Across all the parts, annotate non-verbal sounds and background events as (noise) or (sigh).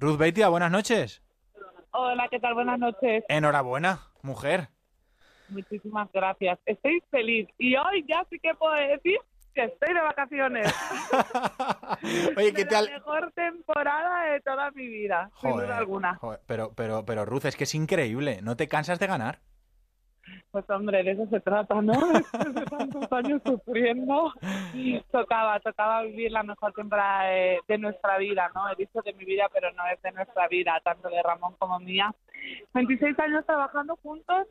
Ruth Beitia, buenas noches. Hola, ¿qué tal? Buenas noches. Enhorabuena, mujer. Muchísimas gracias. Estoy feliz y hoy ya sí que puedo decir que estoy de vacaciones. (laughs) Oye, ¿qué tal? La mejor temporada de toda mi vida, sin duda alguna. joder, pero, pero, pero Ruth, es que es increíble. ¿No te cansas de ganar? Pues hombre, de eso se trata, ¿no? (laughs) Después de tantos años sufriendo, tocaba, tocaba vivir la mejor temporada de, nuestra vida, ¿no? He dicho de mi vida, pero no es de nuestra vida, tanto de Ramón como mía. 26 años trabajando juntos,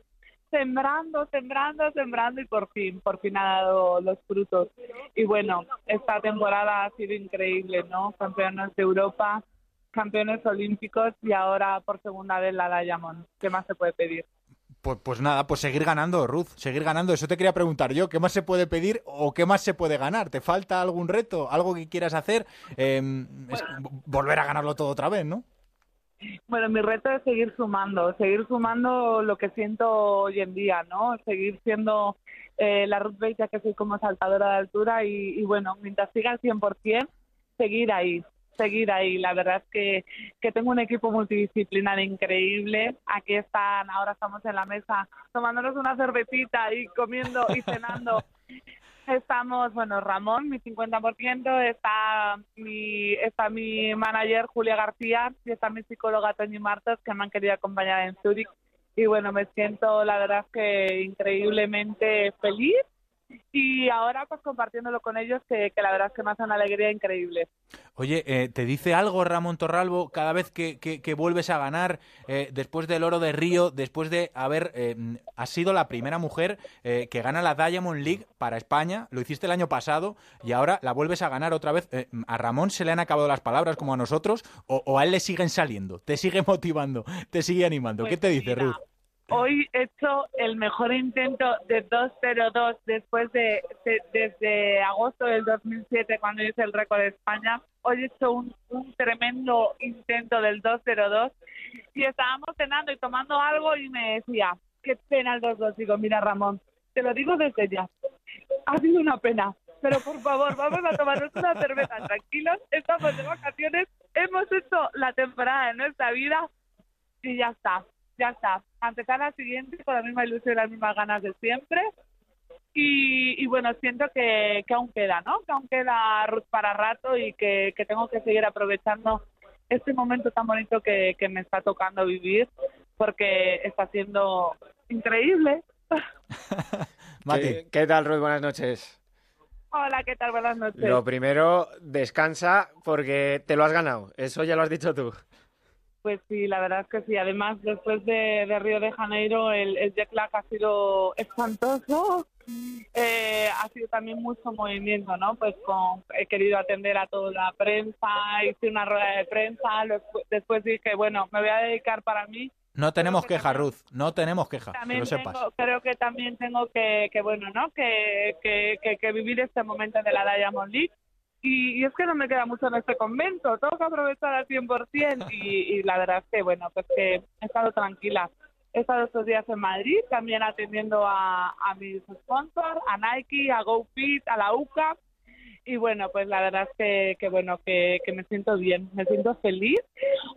sembrando, sembrando, sembrando y por fin, por fin ha dado los frutos. Y bueno, esta temporada ha sido increíble, ¿no? Campeones de Europa, campeones olímpicos y ahora por segunda vez la Diamond. ¿Qué más se puede pedir? Pues, pues nada, pues seguir ganando, Ruth, seguir ganando. Eso te quería preguntar yo. ¿Qué más se puede pedir o qué más se puede ganar? ¿Te falta algún reto? ¿Algo que quieras hacer? Eh, es- volver a ganarlo todo otra vez, ¿no? Bueno, mi reto es seguir sumando, seguir sumando lo que siento hoy en día, ¿no? Seguir siendo eh, la Ruth Beitia que soy como saltadora de altura y, y bueno, mientras siga al 100%, seguir ahí, seguir ahí. La verdad es que, que tengo un equipo multidisciplinar increíble. Aquí están, ahora estamos en la mesa tomándonos una cervecita y comiendo y cenando. (laughs) Estamos, bueno, Ramón, mi 50%, está mi, está mi manager Julia García y está mi psicóloga Toñi Martos que me han querido acompañar en Zurich. Y bueno, me siento, la verdad es que increíblemente feliz y ahora pues compartiéndolo con ellos que, que la verdad es que me hace una alegría increíble. Oye, eh, ¿te dice algo Ramón Torralbo cada vez que, que- que vuelves a ganar eh, después del oro de Río, después de haber, eh, has sido la primera mujer eh, que gana la Diamond League para España, lo hiciste el año pasado y ahora la vuelves a ganar otra vez? Eh, ¿A Ramón se le han acabado las palabras como a nosotros o, o a él le siguen saliendo? ¿Te sigue motivando? ¿Te sigue animando? ¿Qué Pues te dice mira, Ruth? Hoy he hecho el mejor intento de 2-0-2 después de, de- desde agosto del 2007 cuando hice el récord de España. Hoy he hecho un, un tremendo intento del 2-0-2 y estábamos cenando y tomando algo y me decía, qué pena el 2-2. Digo, mira Ramón, te lo digo desde ya, ha sido una pena, pero por favor, vamos a tomarnos una cerveza tranquilos, estamos de vacaciones, hemos hecho la temporada de nuestra vida y ya está, ya está. A empezar la siguiente con la misma ilusión y las mismas ganas de siempre. Y, y bueno, siento que, que aún queda, ¿no? Que aún queda Ruth para rato y que, que tengo que seguir aprovechando este momento tan bonito que, que me está tocando vivir porque está siendo increíble. (laughs) Mati. ¿Qué, qué tal, Ruth? Buenas noches. Hola, ¿qué tal? Buenas noches. Lo primero, descansa porque te lo has ganado. Eso ya lo has dicho tú. Pues sí, la verdad es que sí. Además, después de, de Río de Janeiro, el, el jet lag ha sido espantoso. Eh, ha sido también mucho movimiento, ¿no? Pues con, he querido atender a toda la prensa, hice una rueda de prensa, lo- después dije, bueno, me voy a dedicar para mí. No tenemos que queja, también- Ruth, no tenemos queja, que lo sepas. tengo, creo que también tengo que, que bueno, ¿no? Que, que vivir este momento de la Diamond League. Y, es que no me queda mucho en este convento, tengo que aprovechar al 100% y, y la verdad es que, bueno, pues que he estado tranquila. He estado estos días en Madrid, también atendiendo a, mis sponsors, a Nike, a GoFit, a la UCA. Y bueno, pues la verdad es que, que bueno, que, que me siento bien, me siento feliz.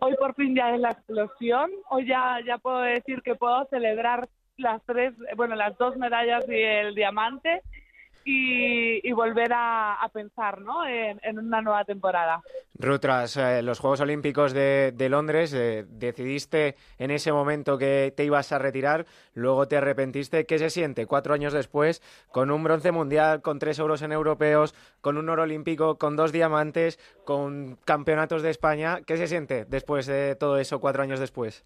Hoy por fin ya es la explosión, hoy ya, ya puedo decir que puedo celebrar las tres, bueno, las dos medallas y el diamante y, y volver a, a pensar, ¿no? En, en una nueva temporada. Ruth, tras eh, los Juegos Olímpicos de, Londres, eh, decidiste en ese momento que te ibas a retirar, luego te arrepentiste. ¿Qué se siente cuatro años después, con un bronce mundial, con tres euros en europeos, con un oro olímpico, con dos diamantes, con campeonatos de España? ¿Qué se siente después de todo eso, cuatro años después?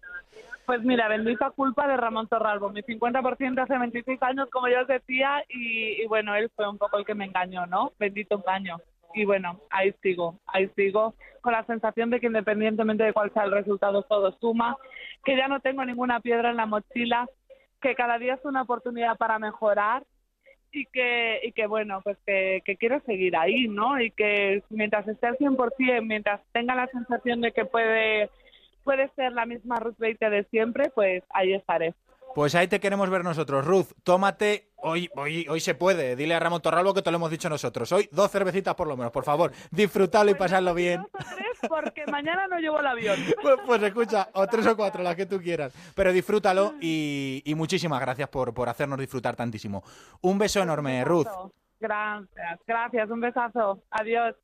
Pues mira, bendita culpa de Ramón Torralbo, mi 50% hace 26 años, como yo os decía, y bueno, él fue un poco el que me engañó, ¿no? Bendito engaño. Y bueno, ahí sigo, ahí sigo, con la sensación de que independientemente de cuál sea el resultado, todo suma, que ya no tengo ninguna piedra en la mochila, que cada día es una oportunidad para mejorar y que, y que bueno, pues que, quiero seguir ahí, ¿no? Y que mientras esté al 100%, mientras tenga la sensación de que puede puede ser la misma Ruth Beitia de siempre, pues ahí estaré. Pues ahí te queremos ver nosotros. Ruth, tómate, hoy, hoy, hoy se puede, dile a Ramón Torralbo que te lo hemos dicho nosotros. Hoy dos cervecitas por lo menos, por favor. Disfrutadlo y Pues pasadlo bien. dos o tres, porque mañana no llevo el avión. (laughs) Pues, pues escucha, o tres o cuatro, las que tú quieras. Pero disfrútalo y, y muchísimas gracias por, por hacernos disfrutar tantísimo. Un beso enorme, Ruth. Gracias, gracias, un besazo. Adiós.